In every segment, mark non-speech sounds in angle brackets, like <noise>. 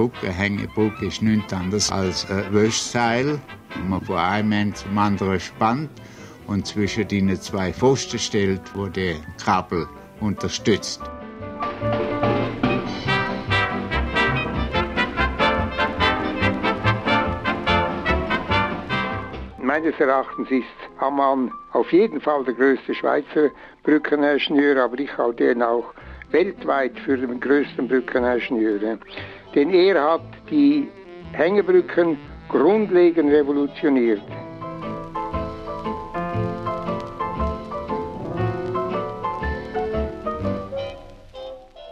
Brücke. Eine Hängebrücke ist nichts anderes als ein Wäschseil, das man von einem Ende zum anderen spannt und zwischen den zwei Pfosten stellt, wo der Kabel unterstützt. Meines Erachtens ist Ammann auf jeden Fall der größte Schweizer Brückeningenieur, aber ich halte ihn auch weltweit für den größten Brückeningenieur. Denn er hat die Hängebrücken grundlegend revolutioniert.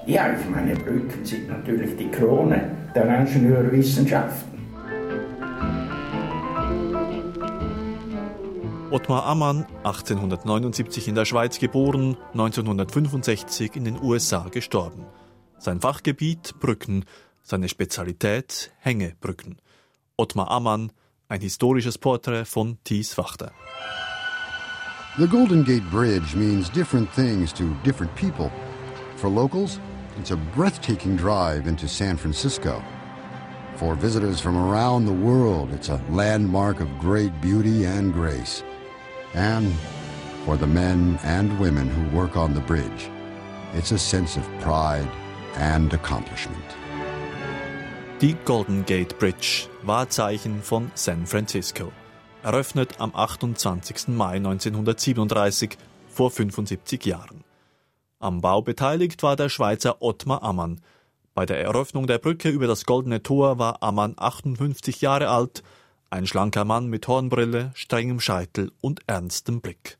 Ja, ich meine, Brücken sind natürlich die Krone der Ingenieurwissenschaften. Ottmar Ammann, 1879 in der Schweiz geboren, 1965 in den USA gestorben. Sein Fachgebiet Brücken, seine Spezialität Hängebrücken. Ottmar Ammann, ein historisches Porträt von Thies Wachter. The Golden Gate Bridge means different things to different people. For locals, it's a breathtaking drive into San Francisco. For visitors from around the world, it's a landmark of great beauty and grace. And for the men and women who work on the bridge, it's a sense of pride and accomplishment. Die Golden Gate Bridge, Wahrzeichen von San Francisco. Eröffnet am 28. Mai 1937, vor 75 Jahren. Am Bau beteiligt war der Schweizer Ottmar Ammann. Bei der Eröffnung der Brücke über das Goldene Tor war Ammann 58 Jahre alt ein schlanker Mann mit Hornbrille, strengem Scheitel und ernstem Blick.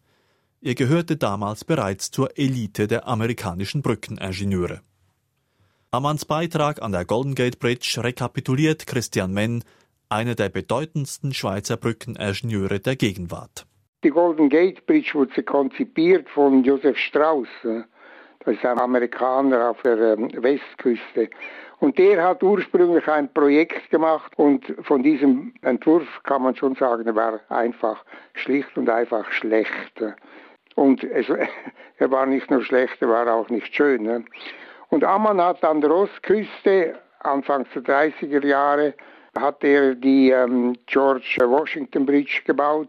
Er gehörte damals bereits zur Elite der amerikanischen Brückeningenieure. Ammanns Beitrag an der Golden Gate Bridge rekapituliert Christian Menn, einer der bedeutendsten Schweizer Brückeningenieure der Gegenwart. Die Golden Gate Bridge wurde konzipiert von Joseph Strauss. Das ist ein Amerikaner auf der ähm, Westküste. Und der hat ursprünglich ein Projekt gemacht und von diesem Entwurf kann man schon sagen, er war einfach schlicht und einfach schlecht. Und es, <laughs> er war nicht nur schlecht, er war auch nicht schön. Und Ammann hat an der Ostküste, Anfangs der 30er Jahre, hat er die ähm, George Washington Bridge gebaut.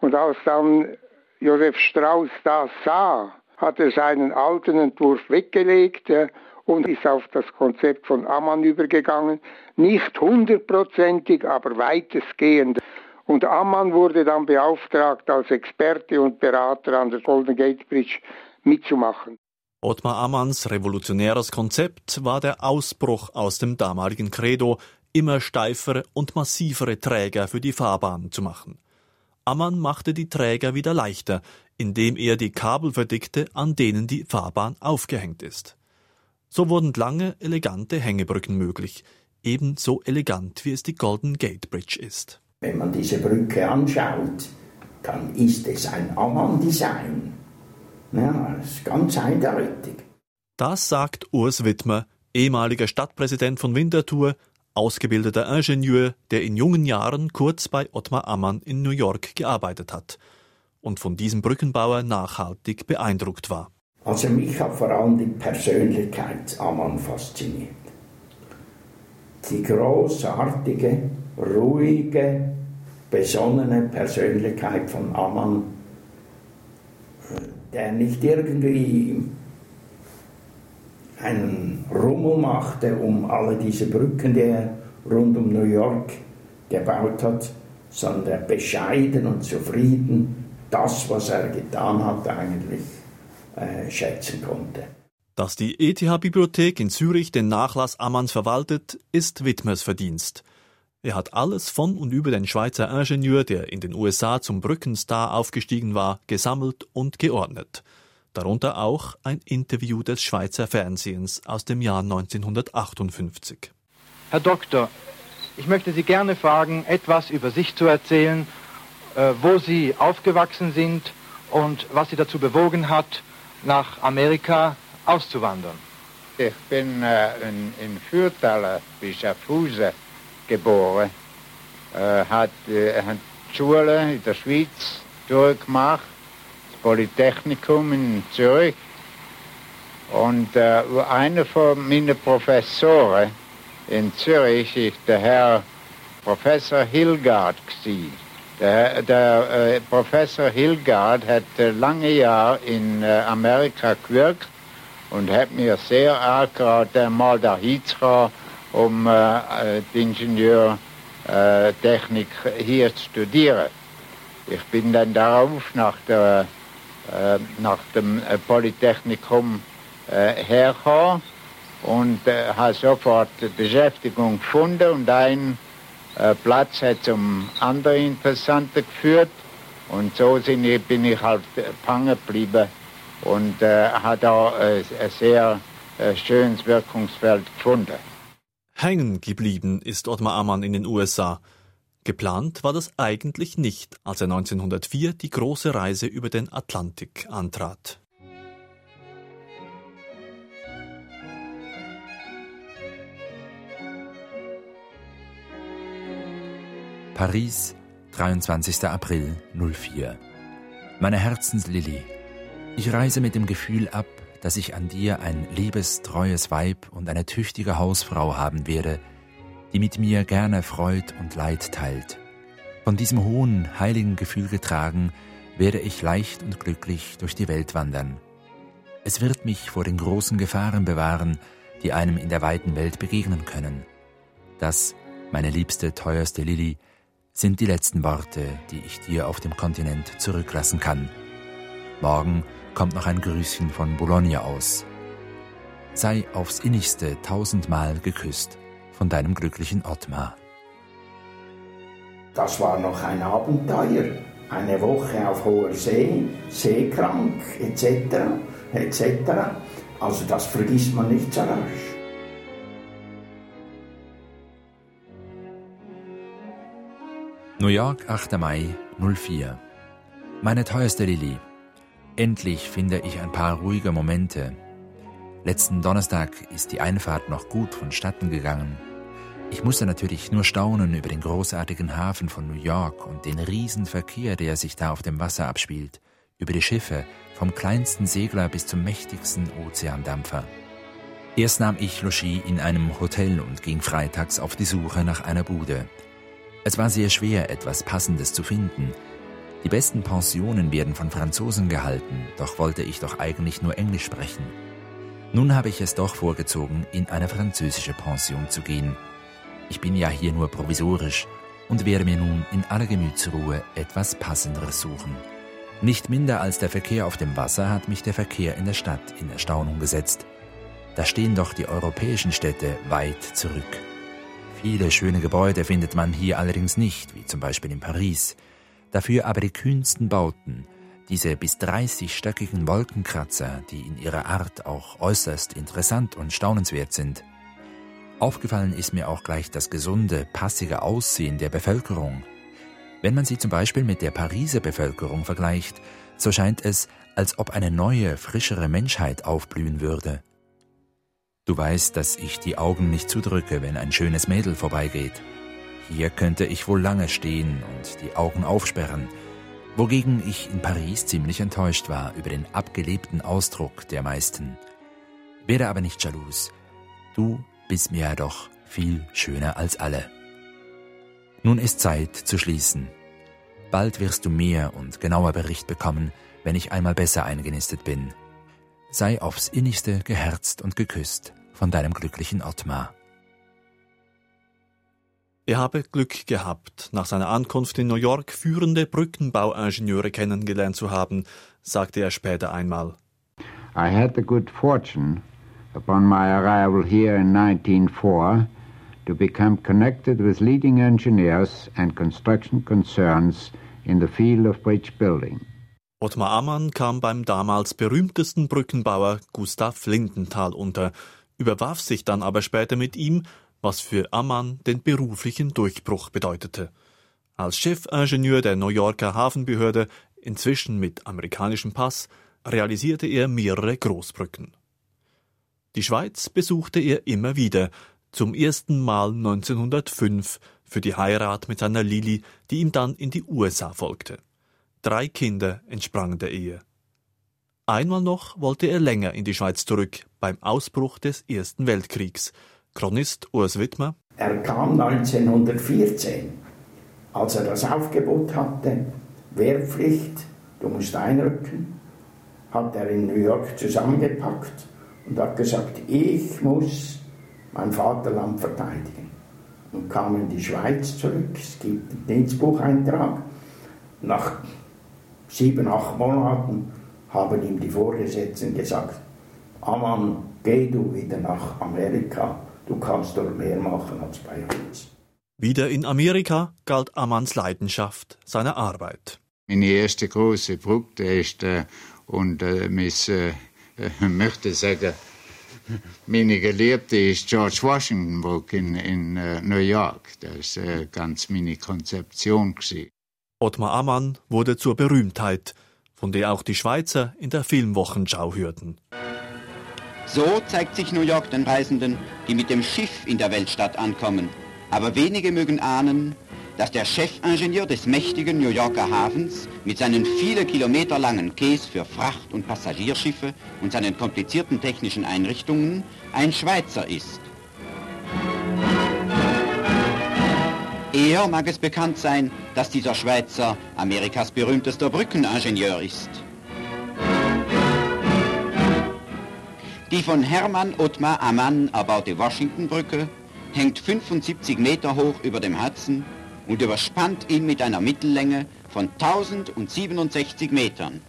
Und als dann Josef Strauß das sah, hat er seinen alten Entwurf weggelegt äh, und ist auf das Konzept von Ammann übergegangen. Nicht hundertprozentig, aber weitestgehend. Und Ammann wurde dann beauftragt, als Experte und Berater an der Golden Gate Bridge mitzumachen. Ottmar Ammanns revolutionäres Konzept war der Ausbruch aus dem damaligen Credo, immer steifere und massivere Träger für die Fahrbahn zu machen. Ammann machte die Träger wieder leichter, indem er die Kabel verdickte, an denen die Fahrbahn aufgehängt ist. So wurden lange, elegante Hängebrücken möglich, ebenso elegant wie es die Golden Gate Bridge ist. Wenn man diese Brücke anschaut, dann ist es ein Ammann-Design. Ja, das ist ganz eindeutig. Das sagt Urs Wittmer, ehemaliger Stadtpräsident von Winterthur, ausgebildeter Ingenieur, der in jungen Jahren kurz bei Ottmar Ammann in New York gearbeitet hat und von diesem Brückenbauer nachhaltig beeindruckt war. Also mich hat vor allem die Persönlichkeit Ammann fasziniert. Die großartige, ruhige, besonnene Persönlichkeit von Ammann, der nicht irgendwie einen Rummel machte um alle diese Brücken, die er rund um New York gebaut hat, sondern bescheiden und zufrieden das, was er getan hat, eigentlich äh, schätzen konnte. Dass die ETH-Bibliothek in Zürich den Nachlass Ammanns verwaltet, ist Widmers Verdienst. Er hat alles von und über den Schweizer Ingenieur, der in den USA zum Brückenstar aufgestiegen war, gesammelt und geordnet. Darunter auch ein Interview des Schweizer Fernsehens aus dem Jahr 1958. Herr Doktor, ich möchte Sie gerne fragen, etwas über sich zu erzählen, äh, wo Sie aufgewachsen sind und was Sie dazu bewogen hat, nach Amerika auszuwandern? Ich bin äh, in, in Fürthaler bei Schaffhausen geboren. Äh, hat, äh, hat Schule in der Schweiz durchgemacht, das Polytechnikum in Zürich. Und äh, einer von meinen Professoren in Zürich ist der Herr Professor Hilgard gewesen. Der, der äh, Professor Hilgard hat äh, lange Jahre in äh, Amerika gewirkt und hat mir sehr angeraten, einmal dahin zu kommen, um äh, äh, die Ingenieurtechnik hier zu studieren. Ich bin dann darauf nach, der, äh, nach dem Polytechnikum hergekommen und habe sofort Beschäftigung gefunden und ein äh, Platz hat zum anderen Interessanten geführt. Und so ich, bin ich halt fangen geblieben und äh, habe da äh, ein sehr äh, schönes Wirkungsfeld gefunden. Hängen geblieben ist Ottmar Ammann in den USA. Geplant war das eigentlich nicht, als er 1904 die große Reise über den Atlantik antrat. Paris, 23. April 04. Meine Herzenslilly, ich reise mit dem Gefühl ab, dass ich an dir ein liebes, treues Weib und eine tüchtige Hausfrau haben werde, die mit mir gerne Freud und Leid teilt. Von diesem hohen, heiligen Gefühl getragen, werde ich leicht und glücklich durch die Welt wandern. Es wird mich vor den großen Gefahren bewahren, die einem in der weiten Welt begegnen können. Das, meine liebste, teuerste Lilly, sind die letzten Worte, die ich dir auf dem Kontinent zurücklassen kann. Morgen kommt noch ein Grüßchen von Bologna aus. Sei aufs innigste tausendmal geküsst von deinem glücklichen Ottmar. Das war noch ein Abenteuer. Eine Woche auf hoher See, seekrank etc. etc. Also das vergisst man nicht so rasch. New York, 8. Mai 04. Meine teuerste Lilly. Endlich finde ich ein paar ruhige Momente. Letzten Donnerstag ist die Einfahrt noch gut vonstatten gegangen. Ich musste natürlich nur staunen über den großartigen Hafen von New York und den Riesenverkehr, der sich da auf dem Wasser abspielt, über die Schiffe, vom kleinsten Segler bis zum mächtigsten Ozeandampfer. Erst nahm ich Logis in einem Hotel und ging freitags auf die Suche nach einer Bude. Es war sehr schwer, etwas Passendes zu finden. Die besten Pensionen werden von Franzosen gehalten, doch wollte ich doch eigentlich nur Englisch sprechen. Nun habe ich es doch vorgezogen, in eine französische Pension zu gehen. Ich bin ja hier nur provisorisch und werde mir nun in aller Gemütsruhe etwas Passenderes suchen. Nicht minder als der Verkehr auf dem Wasser hat mich der Verkehr in der Stadt in Erstaunung gesetzt. Da stehen doch die europäischen Städte weit zurück. Viele schöne Gebäude findet man hier allerdings nicht, wie zum Beispiel in Paris. Dafür aber die kühnsten Bauten, diese bis 30-stöckigen Wolkenkratzer, die in ihrer Art auch äußerst interessant und staunenswert sind. Aufgefallen ist mir auch gleich das gesunde, passige Aussehen der Bevölkerung. Wenn man sie zum Beispiel mit der Pariser Bevölkerung vergleicht, so scheint es, als ob eine neue, frischere Menschheit aufblühen würde. Du weißt, dass ich die Augen nicht zudrücke, wenn ein schönes Mädel vorbeigeht. Hier könnte ich wohl lange stehen und die Augen aufsperren, wogegen ich in Paris ziemlich enttäuscht war über den abgelebten Ausdruck der meisten. Werde aber nicht jalous. Du bist mir ja doch viel schöner als alle. Nun ist Zeit zu schließen. Bald wirst du mehr und genauer Bericht bekommen, wenn ich einmal besser eingenistet bin sei aufs innigste geherzt und geküsst von deinem glücklichen Ottmar. Er habe Glück gehabt, nach seiner Ankunft in New York führende Brückenbauingenieure kennengelernt zu haben, sagte er später einmal. I had the good fortune, upon my arrival here in 1904, to become connected with leading engineers and construction concerns in the field of bridge building. Ottmar Ammann kam beim damals berühmtesten Brückenbauer Gustav Lindenthal unter, überwarf sich dann aber später mit ihm, was für Ammann den beruflichen Durchbruch bedeutete. Als Chefingenieur der New Yorker Hafenbehörde, inzwischen mit amerikanischem Pass, realisierte er mehrere Großbrücken. Die Schweiz besuchte er immer wieder, zum ersten Mal 1905 für die Heirat mit seiner Lili, die ihm dann in die USA folgte. Drei Kinder entsprangen der Ehe. Einmal noch wollte er länger in die Schweiz zurück, beim Ausbruch des Ersten Weltkriegs. Chronist Urs Wittmer. Er kam 1914, als er das Aufgebot hatte, Wehrpflicht, du musst einrücken, hat er in New York zusammengepackt und hat gesagt, ich muss mein Vaterland verteidigen. Und kam in die Schweiz zurück, es gibt einen Dienstbucheintrag. Nach sieben, acht Monaten haben ihm die Vorgesetzten gesagt, Amann, geh du wieder nach Amerika, du kannst dort mehr machen als bei uns. Wieder in Amerika galt Amanns Leidenschaft seiner Arbeit. Meine erste große Brücke ist, äh, und äh, mis, äh, <laughs> möchte sagen, <laughs> meine Geliebte ist George Washington Brücke in, in uh, New York. Das war äh, ganz meine Konzeption. Gewesen. Ottmar Ammann wurde zur Berühmtheit, von der auch die Schweizer in der Filmwochenschau hörten. So zeigt sich New York den Reisenden, die mit dem Schiff in der Weltstadt ankommen. Aber wenige mögen ahnen, dass der Chefingenieur des mächtigen New Yorker Hafens mit seinen viele Kilometer langen Quais für Fracht- und Passagierschiffe und seinen komplizierten technischen Einrichtungen ein Schweizer ist. Eher mag es bekannt sein, dass dieser Schweizer Amerikas berühmtester Brückeningenieur ist. Die von Hermann Ottmar Ammann erbaute Washington-Brücke hängt 75 Meter hoch über dem Hudson und überspannt ihn mit einer Mittellänge von 1067 Metern.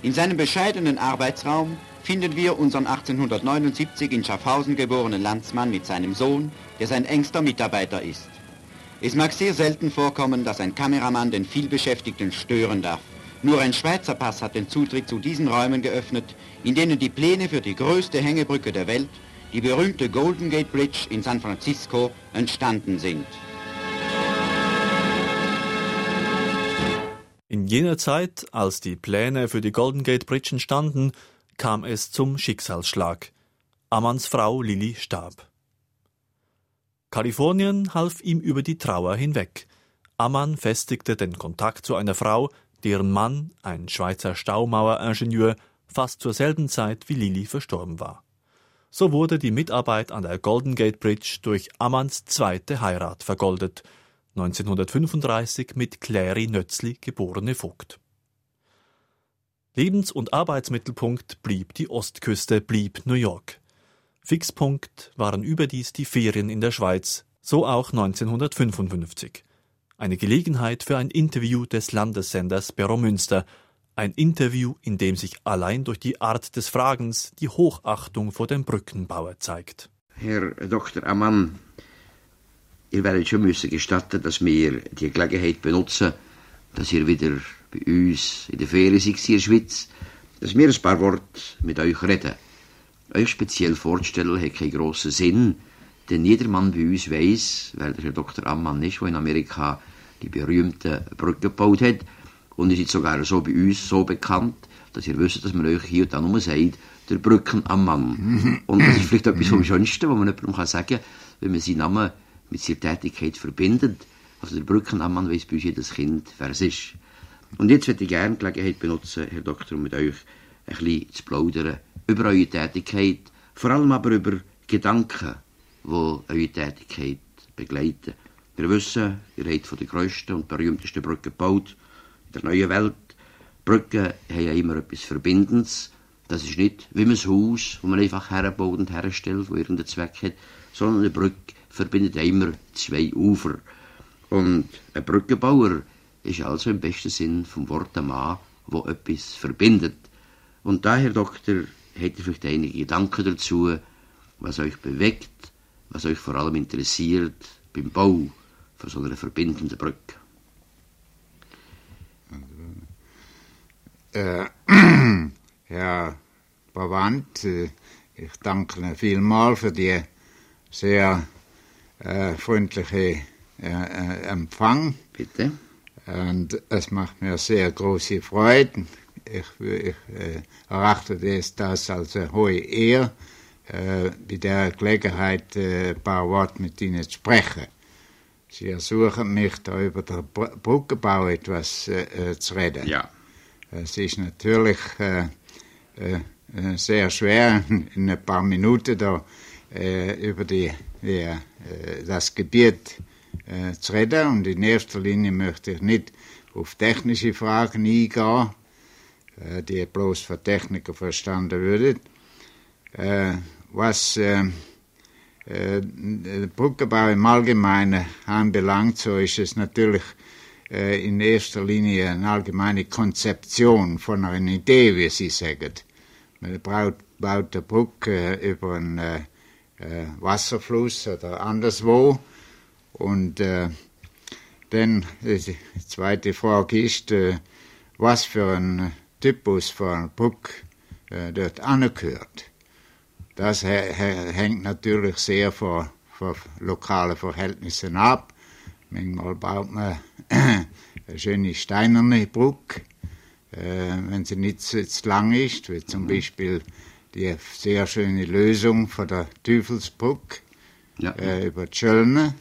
In seinem bescheidenen Arbeitsraum finden wir unseren 1879 in Schaffhausen geborenen Landsmann mit seinem Sohn, der sein engster Mitarbeiter ist. Es mag sehr selten vorkommen, dass ein Kameramann den vielbeschäftigten stören darf. Nur ein Schweizer Pass hat den Zutritt zu diesen Räumen geöffnet, in denen die Pläne für die größte Hängebrücke der Welt die berühmte Golden Gate Bridge in San Francisco entstanden sind. In jener Zeit, als die Pläne für die Golden Gate Bridge entstanden, kam es zum Schicksalsschlag. Ammanns Frau Lilly starb. Kalifornien half ihm über die Trauer hinweg. Ammann festigte den Kontakt zu einer Frau, deren Mann, ein Schweizer Staumaueringenieur, fast zur selben Zeit wie Lilly verstorben war. So wurde die Mitarbeit an der Golden Gate Bridge durch Ammanns zweite Heirat vergoldet, 1935 mit Clary Nötzli geborene Vogt. Lebens- und Arbeitsmittelpunkt blieb die Ostküste, blieb New York. Fixpunkt waren überdies die Ferien in der Schweiz, so auch 1955. Eine Gelegenheit für ein Interview des Landessenders Beromünster, ein Interview, in dem sich allein durch die Art des Fragens die Hochachtung vor dem Brückenbauer zeigt. Herr Dr. Ammann, ihr werdet schon müssen gestatten, dass wir die Gelegenheit benutzen, dass ihr wieder bei uns in der Ferien seid in der Schweiz, dass wir ein paar Worte mit euch reden. Euch speziell vorzustellen hat keinen grossen Sinn, denn jedermann bei uns weiß, wer der Herr Dr. Ammann ist, der in Amerika die berühmte Brücke gebaut hat, und ihr seid sogar so bei uns so bekannt, dass ihr wisst, dass man euch hier und da nur sagt, der Brücken am. Und das ist vielleicht etwas vom Schönsten, was man jemandem kann sagen kann, wenn man seinen Namen mit seiner Tätigkeit verbindet. Also der Brücken am Mann bei uns jedes Kind, wer es ist. Und jetzt würde ich gerne die Gelegenheit benutzen, Herr Doktor, um mit euch ein bisschen zu plaudern über eure Tätigkeit, vor allem aber über Gedanken, die eure Tätigkeit begleiten. Wir wissen, ihr habt von den grössten und berühmtesten Brücken gebaut, der neuen Welt. Brücken haben ja immer etwas Verbindendes. Das ist nicht wie ein Haus, wo man einfach herbaut und herstellt, wo irgendeinen Zweck hat, sondern eine Brücke verbindet immer zwei Ufer. Und ein Brückenbauer ist also im besten Sinn vom Wort ein Mann, wo etwas verbindet. Und daher, Doktor, hätte vielleicht einige Gedanken dazu, was euch bewegt, was euch vor allem interessiert beim Bau von so einer verbindenden Brücke. Äh, <clears throat> Herr Bavant, äh, ich danke Ihnen vielmals für die sehr äh, freundliche äh, äh, Empfang. Bitte. Und es macht mir sehr große Freude. Ich, ich äh, erachte das, das als eine hohe Ehre, bei der Gelegenheit äh, ein paar Worte mit Ihnen zu sprechen. Sie ersuchen mich, da über den Brückenbau etwas äh, zu reden. Ja. Es ist natürlich sehr schwer, <laughs> in ein paar Minuten da über die, äh, das Gebiet zu reden. Und in erster Linie möchte ich nicht auf technische Fragen eingehen, die bloß von Techniker verstanden würden. Äh, was äh, äh, Brückenbau im Allgemeinen anbelangt, so ist es natürlich äh, in erster Linie eine allgemeine Konzeption von einer Idee, wie Sie sagen. Man baut, baut eine Brücke über einen äh, äh, Wasserfluss oder anderswo und äh, dann die zweite Frage ist, äh, was für ein Typus von Brücke äh, dort angehört. Das hängt natürlich sehr von, von lokalen Verhältnissen ab. Manchmal baut man <clears throat> eine schöne steinerne Brücke, äh, wenn sie nicht zu lang ist, wie zum Beispiel die sehr schöne Lösung von der Teufelsbrücke ja. äh, über die Schölne.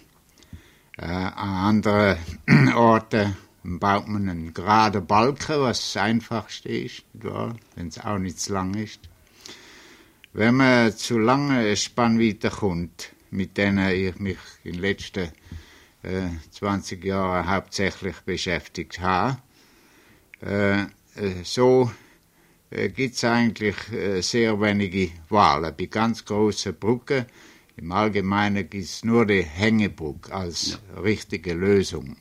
Äh, an anderen <clears throat> Orten baut man einen geraden Balken, was das Einfachste ist, wenn es auch nicht zu lang ist. Wenn man zu lange Spannweite kommt, mit denen ich mich in den letzten äh, 20 Jahren hauptsächlich beschäftigt habe, äh, äh so äh, gibt es eigentlich äh, sehr wenige Wahlen. Bei ganz großen Brücken im Allgemeinen gibt es nur die Hängebrücke als ja. richtige Lösung.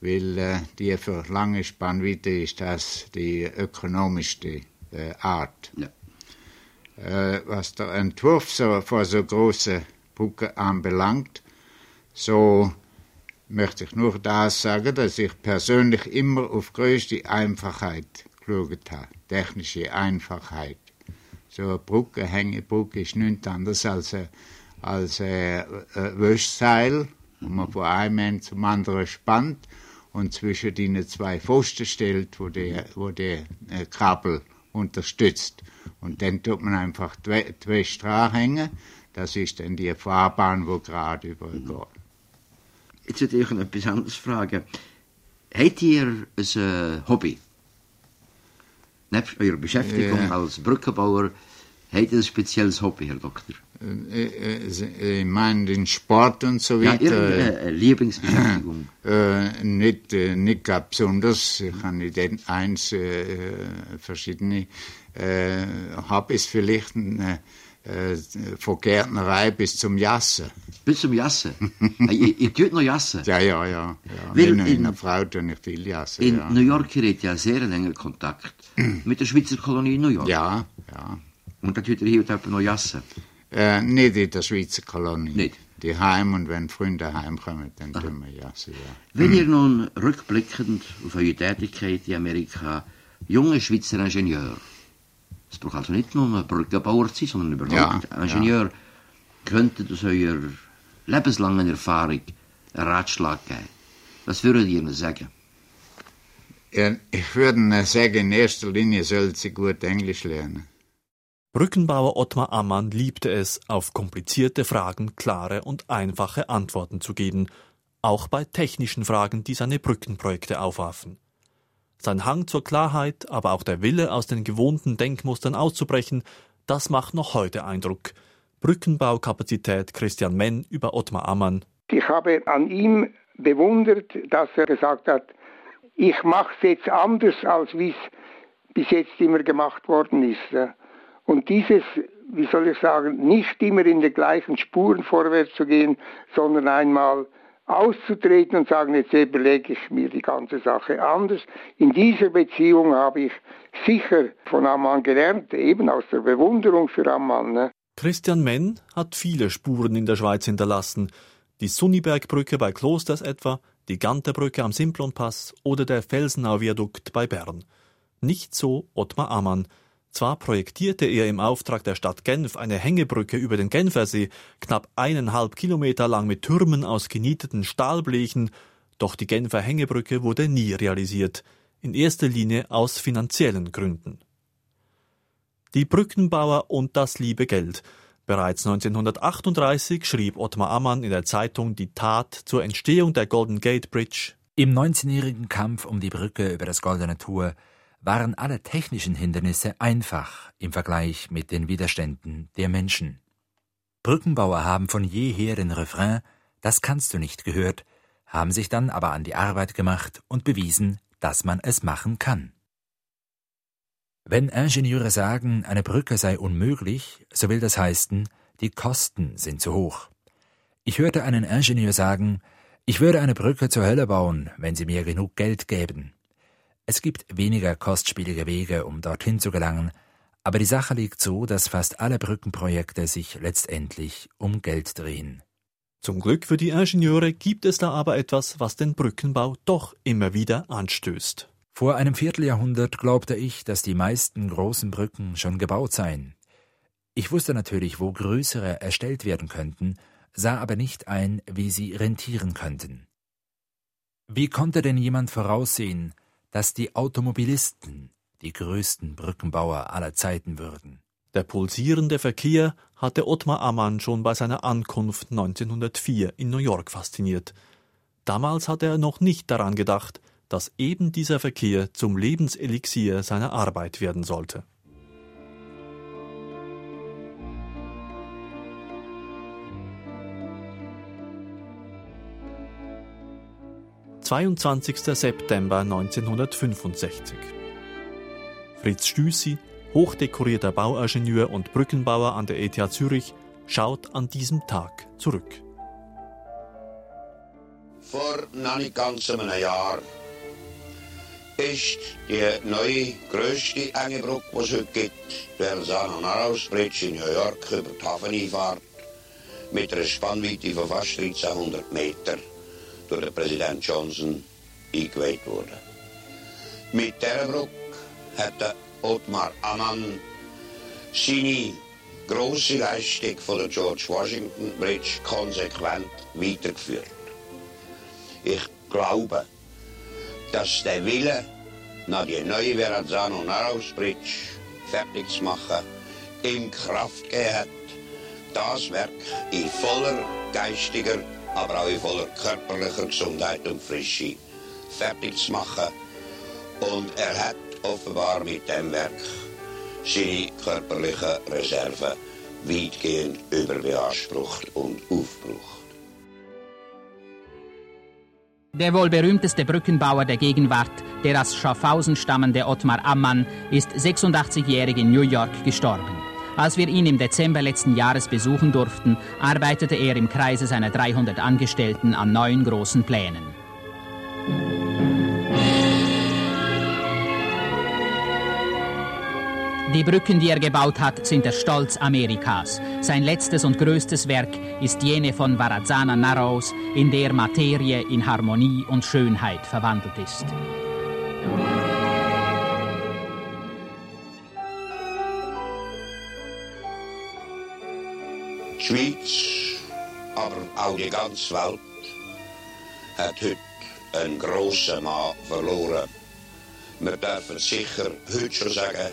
Weil äh, die für lange Spannweite ist das die ökonomischste äh, Art. Ja äh, was der Entwurf so, für so große Brücke anbelangt, so möchte ich nur das sagen, dass ich persönlich immer auf größte Einfachheit geschaut habe, technische Einfachheit. So eine Brücke, Hängebrücke ist nichts anderes als ein, als ein Wäschseil, wo man von einem Ende zum anderen spannt und zwischen ihnen zwei Pfosten stellt, wo der, wo der äh, Kabel unterstützt. Und dann tut man einfach zwei, hängen. Das ist dann die Fahrbahn, wo gerade übergeht. Jetzt würde ich etwas anderes fragen. Habt ihr ein äh, Hobby? Neben eurer Beschäftigung ja. als Brückenbauer, habt ihr ein spezielles Hobby, Herr Doktor? Äh, äh, ich meine den Sport und so weiter. Ja, Ihre Lieblingsbeschäftigung? Äh, nicht, nicht besonders. Ich habe nicht eins, äh, verschiedene äh, habe es vielleicht eine, äh, von Gärtnerei bis zum Jassen. Bis zum Jassen? <laughs> Ihr, ihr tut noch Jassen? Ja, ja, ja. ja. Weil in, in einer Frau tue ich viel Jassen. In ja. New York hat ja sehr länger Kontakt <clears throat> mit der Schweizer Kolonie in New York. Ja, ja. Und da tut ihr hier und noch Jassen? Äh, nicht in der Schweizer Kolonie. Nicht? Die heim und wenn Freunde heimkommen, dann Aha. tun wir Jassen, ja. Wenn ihr nun rückblickend auf eure Tätigkeit in Amerika junge Schweizer Ingenieur es braucht also nicht nur ein Brückenbauer zu sein, sondern überhaupt ja, Ingenieur. Ja. Könnte aus eurer lebenslangen Erfahrung einen Ratschlag geben? Was würdet ihr ihnen sagen? Ja, ich würde sagen, in erster Linie sollen sie gut Englisch lernen. Brückenbauer Ottmar Ammann liebte es, auf komplizierte Fragen klare und einfache Antworten zu geben, auch bei technischen Fragen, die seine Brückenprojekte aufwarfen. Sein Hang zur Klarheit, aber auch der Wille, aus den gewohnten Denkmustern auszubrechen, das macht noch heute Eindruck. Brückenbaukapazität Christian Menn über Ottmar Ammann. Ich habe an ihm bewundert, dass er gesagt hat, ich mache es jetzt anders, als wie es bis jetzt immer gemacht worden ist. Und dieses, wie soll ich sagen, nicht immer in den gleichen Spuren vorwärts zu gehen, sondern einmal auszutreten und sagen, jetzt überlege ich mir die ganze Sache anders. In dieser Beziehung habe ich sicher von Ammann gelernt, eben aus der Bewunderung für Ammann. Ne? Christian Menn hat viele Spuren in der Schweiz hinterlassen. Die Sunnibergbrücke bei Klosters etwa, die Ganterbrücke am Simplonpass oder der Felsenau-Viadukt bei Bern. Nicht so Ottmar Ammann. Zwar projektierte er im Auftrag der Stadt Genf eine Hängebrücke über den Genfersee, knapp eineinhalb Kilometer lang mit Türmen aus genieteten Stahlblechen, doch die Genfer Hängebrücke wurde nie realisiert, in erster Linie aus finanziellen Gründen. Die Brückenbauer und das liebe Geld. Bereits 1938 schrieb Ottmar Ammann in der Zeitung Die Tat zur Entstehung der Golden Gate Bridge. Im 19-jährigen Kampf um die Brücke über das Goldene Tor waren alle technischen Hindernisse einfach im Vergleich mit den Widerständen der Menschen. Brückenbauer haben von jeher den Refrain Das kannst du nicht gehört, haben sich dann aber an die Arbeit gemacht und bewiesen, dass man es machen kann. Wenn Ingenieure sagen, eine Brücke sei unmöglich, so will das heißen, die Kosten sind zu hoch. Ich hörte einen Ingenieur sagen, ich würde eine Brücke zur Hölle bauen, wenn sie mir genug Geld gäben. Es gibt weniger kostspielige Wege, um dorthin zu gelangen, aber die Sache liegt so, dass fast alle Brückenprojekte sich letztendlich um Geld drehen. Zum Glück für die Ingenieure gibt es da aber etwas, was den Brückenbau doch immer wieder anstößt. Vor einem Vierteljahrhundert glaubte ich, dass die meisten großen Brücken schon gebaut seien. Ich wusste natürlich, wo größere erstellt werden könnten, sah aber nicht ein, wie sie rentieren könnten. Wie konnte denn jemand voraussehen, dass die Automobilisten die größten Brückenbauer aller Zeiten würden? Der pulsierende Verkehr hatte Ottmar Ammann schon bei seiner Ankunft 1904 in New York fasziniert. Damals hatte er noch nicht daran gedacht, dass eben dieser Verkehr zum Lebenselixier seiner Arbeit werden sollte. 22. September 1965. Fritz Stüssi, hochdekorierter Bauingenieur und Brückenbauer an der ETH Zürich, schaut an diesem Tag zurück. Vor noch nicht ganz einem Jahr ist die neue, grösste enge Brücke, die es heute gibt, der San Narrows Bridge in New York über die Hafeneinfahrt mit einer Spannweite von fast 1300 Metern door de president Johnson eingeweiht worden. Mit dieser Brücke hat Otmar Ammann seine grosse Leistung von der George Washington Bridge konsequent weitergeführt. Ich glaube, dass der Wille, nach die neue Verrazzano Narrows Bridge fertig zu machen, in Kraft gegeben hat, das Werk in voller geistiger aber auch in voller körperlicher Gesundheit und Frische fertig zu machen. Und er hat offenbar mit dem Werk seine körperlichen Reserven weitgehend überbeansprucht und aufgebraucht. Der wohl berühmteste Brückenbauer der Gegenwart, der aus Schaffhausen stammende Ottmar Ammann, ist 86-jährig in New York gestorben. Als wir ihn im Dezember letzten Jahres besuchen durften, arbeitete er im Kreise seiner 300 Angestellten an neuen großen Plänen. Die Brücken, die er gebaut hat, sind der Stolz Amerikas. Sein letztes und größtes Werk ist jene von Varazzana Narrows, in der Materie in Harmonie und Schönheit verwandelt ist. Auch die ganze Welt, heute einen grossen Mann verloren. Wir dürfen sicher heute schon sagen,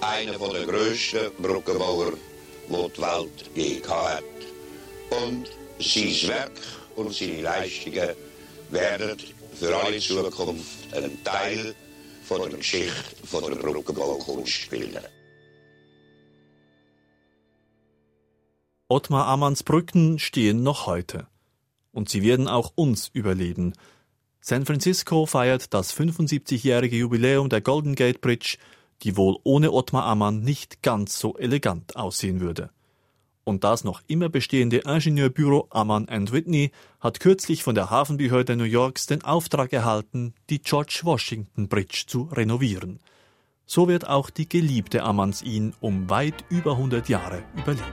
einer der grössten Brückenbauer, die die Welt je hat. Und sein Werk und seine Leistungen werden für alle Zukunft ein Teil von der Geschichte von der Brückenbaukunst. Ottmar Amanns Brücken stehen noch heute. Und sie werden auch uns überleben. San Francisco feiert das 75-jährige Jubiläum der Golden Gate Bridge, die wohl ohne Ottmar Ammann nicht ganz so elegant aussehen würde. Und das noch immer bestehende Ingenieurbüro Ammann Whitney hat kürzlich von der Hafenbehörde New Yorks den Auftrag erhalten, die George Washington Bridge zu renovieren. So wird auch die geliebte Ammanns ihn um weit über 100 Jahre überleben.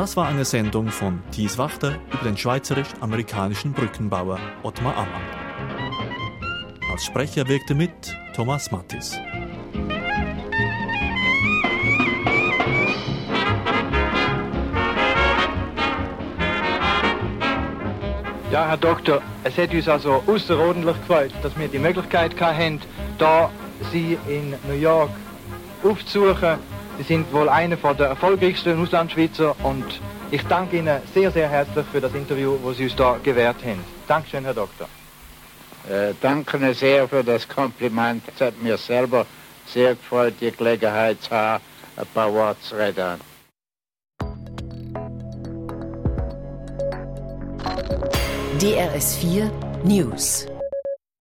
Das war eine Sendung von Thies Wachter über den schweizerisch-amerikanischen Brückenbauer Ottmar Ammann. Als Sprecher wirkte mit Thomas Mattis. Ja, Herr Doktor, es hat uns also außerordentlich gefreut, dass wir die Möglichkeit hatten, da Sie in New York aufzusuchen Sie sind wohl einer der erfolgreichsten Auslandschweizer und Ich danke Ihnen sehr, sehr herzlich für das Interview, das Sie uns da gewährt haben. Dankeschön, Herr Doktor. Äh, danke sehr für das Kompliment. Es hat mir selber sehr gefreut, die Gelegenheit zu haben, ein paar Worte zu reden. DRS 4 News